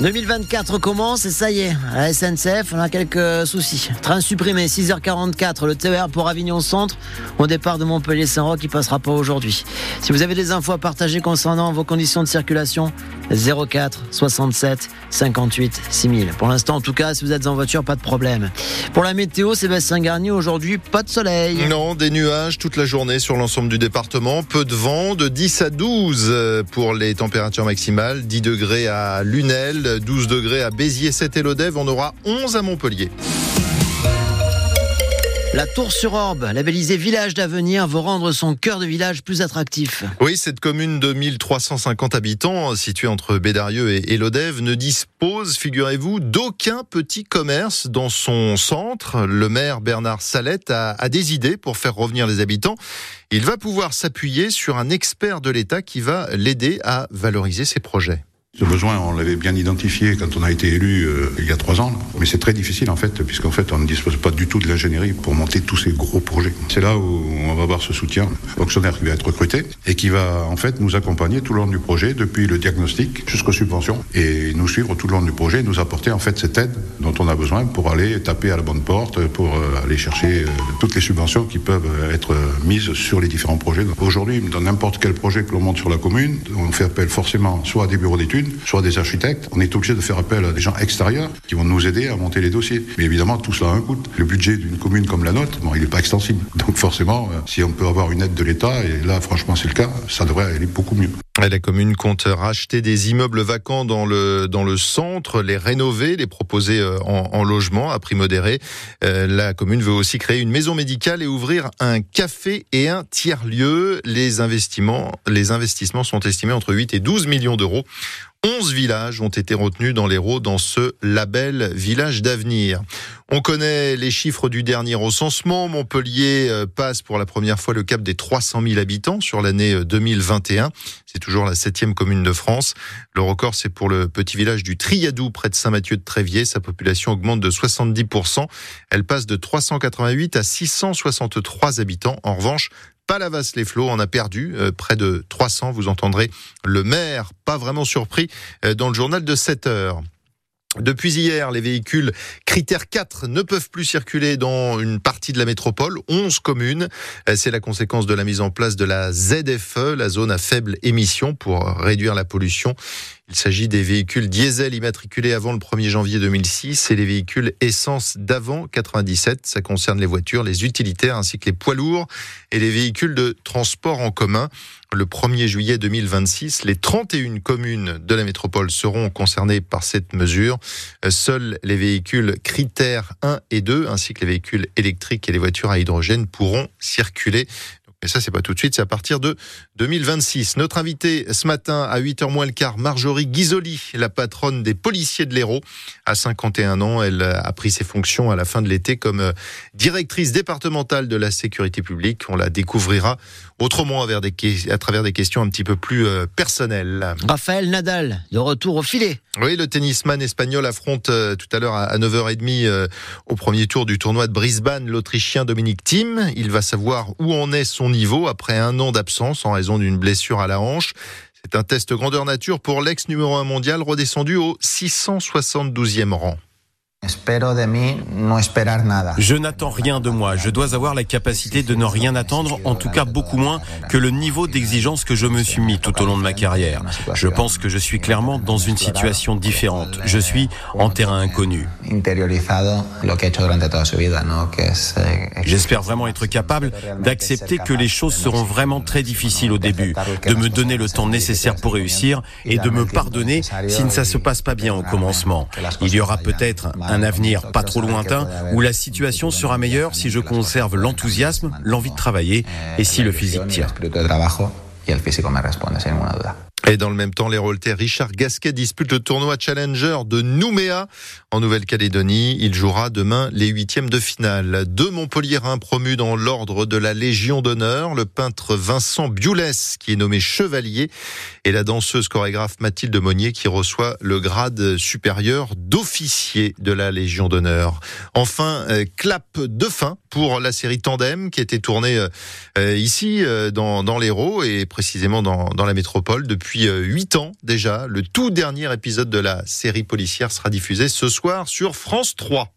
2024 commence et ça y est, à la SNCF, on a quelques soucis. Train supprimé, 6h44, le TER pour Avignon Centre, au départ de Montpellier-Saint-Roch, qui passera pas aujourd'hui. Si vous avez des infos à partager concernant vos conditions de circulation, 04 67 58 6000. Pour l'instant, en tout cas, si vous êtes en voiture, pas de problème. Pour la météo, Sébastien Garnier, aujourd'hui, pas de soleil. Non, des nuages toute la journée sur l'ensemble du département. Peu de vent, de 10 à 12 pour les températures maximales. 10 degrés à Lunel, 12 degrés à Béziers, 7 et Lodève. On aura 11 à Montpellier. La Tour sur Orbe, labellisée village d'avenir, veut rendre son cœur de village plus attractif. Oui, cette commune de 1350 habitants, située entre Bédarieux et Lodève, ne dispose, figurez-vous, d'aucun petit commerce dans son centre. Le maire Bernard Salette a, a des idées pour faire revenir les habitants. Il va pouvoir s'appuyer sur un expert de l'État qui va l'aider à valoriser ses projets. Ce besoin, on l'avait bien identifié quand on a été élu euh, il y a trois ans, mais c'est très difficile en fait, puisqu'en fait on ne dispose pas du tout de l'ingénierie pour monter tous ces gros projets. C'est là où on va avoir ce soutien fonctionnaire qui va être recruté et qui va en fait nous accompagner tout le long du projet, depuis le diagnostic jusqu'aux subventions, et nous suivre tout le long du projet, et nous apporter en fait cette aide dont on a besoin pour aller taper à la bonne porte, pour euh, aller chercher euh, toutes les subventions qui peuvent être mises sur les différents projets. Aujourd'hui, dans n'importe quel projet que l'on monte sur la commune, on fait appel forcément soit à des bureaux d'études, soit des architectes. On est obligé de faire appel à des gens extérieurs qui vont nous aider à monter les dossiers. Mais évidemment, tout cela a un coût. Le budget d'une commune comme la nôtre, il n'est pas extensible. Donc forcément, euh, si on peut avoir une aide de l'État, et là franchement c'est le cas, ça devrait aller beaucoup mieux. La commune compte racheter des immeubles vacants dans le centre, les rénover, les proposer euh, en, en logement à prix modéré. Euh, la commune veut aussi créer une maison médicale et ouvrir un café et un tiers lieu. Les investissements les investissements sont estimés entre 8 et 12 millions d'euros. 11 villages ont été retenus dans l'Hérault dans ce label Village d'avenir. On connaît les chiffres du dernier recensement. Montpellier euh, passe pour la première fois le cap des 300 000 habitants sur l'année 2021. C'est toujours la septième commune de France. Le record, c'est pour le petit village du Triadou, près de Saint-Mathieu de Tréviers. Sa population augmente de 70%. Elle passe de 388 à 663 habitants. En revanche, Palavas-les-Flots en a perdu euh, près de 300. Vous entendrez le maire, pas vraiment surpris, euh, dans le journal de 7 heures. Depuis hier, les véhicules critères 4 ne peuvent plus circuler dans une partie de la métropole, 11 communes. Euh, c'est la conséquence de la mise en place de la ZFE, la zone à faible émission, pour réduire la pollution. Il s'agit des véhicules diesel immatriculés avant le 1er janvier 2006 et les véhicules essence d'avant 97. Ça concerne les voitures, les utilitaires ainsi que les poids lourds et les véhicules de transport en commun. Le 1er juillet 2026, les 31 communes de la métropole seront concernées par cette mesure. Seuls les véhicules critères 1 et 2 ainsi que les véhicules électriques et les voitures à hydrogène pourront circuler. Mais ça, c'est pas tout de suite, c'est à partir de 2026. Notre invité ce matin, à 8h moins le quart, Marjorie Ghisoli, la patronne des policiers de l'Hérault. À 51 ans, elle a pris ses fonctions à la fin de l'été comme euh, directrice départementale de la sécurité publique. On la découvrira autrement à travers des questions un petit peu plus euh, personnelles. Raphaël Nadal, de retour au filet. Oui, le tennisman espagnol affronte euh, tout à l'heure à 9h30 au premier tour du tournoi de Brisbane l'Autrichien Dominique Thiem. Il va savoir où en est son niveau après un an d'absence en raison d'une blessure à la hanche. C'est un test grandeur nature pour l'ex numéro 1 mondial redescendu au 672e rang. Je n'attends rien de moi. Je dois avoir la capacité de ne rien attendre, en tout cas beaucoup moins que le niveau d'exigence que je me suis mis tout au long de ma carrière. Je pense que je suis clairement dans une situation différente. Je suis en terrain inconnu. J'espère vraiment être capable d'accepter que les choses seront vraiment très difficiles au début, de me donner le temps nécessaire pour réussir et de me pardonner si ça ne se passe pas bien au commencement. Il y aura peut-être un avenir pas trop lointain où la situation sera meilleure si je conserve l'enthousiasme, l'envie de travailler et si le physique tient? Et dans le même temps, les Richard Gasquet dispute le tournoi Challenger de Nouméa en Nouvelle-Calédonie. Il jouera demain les huitièmes de finale. Deux Montpelliérains promus dans l'ordre de la Légion d'honneur, le peintre Vincent Biulès qui est nommé chevalier et la danseuse chorégraphe Mathilde Monnier qui reçoit le grade supérieur d'officier de la Légion d'honneur. Enfin, euh, clap de fin pour la série Tandem qui été tournée euh, ici euh, dans, dans l'Hérault et précisément dans, dans la métropole depuis depuis 8 ans déjà. Le tout dernier épisode de la série policière sera diffusé ce soir sur France 3.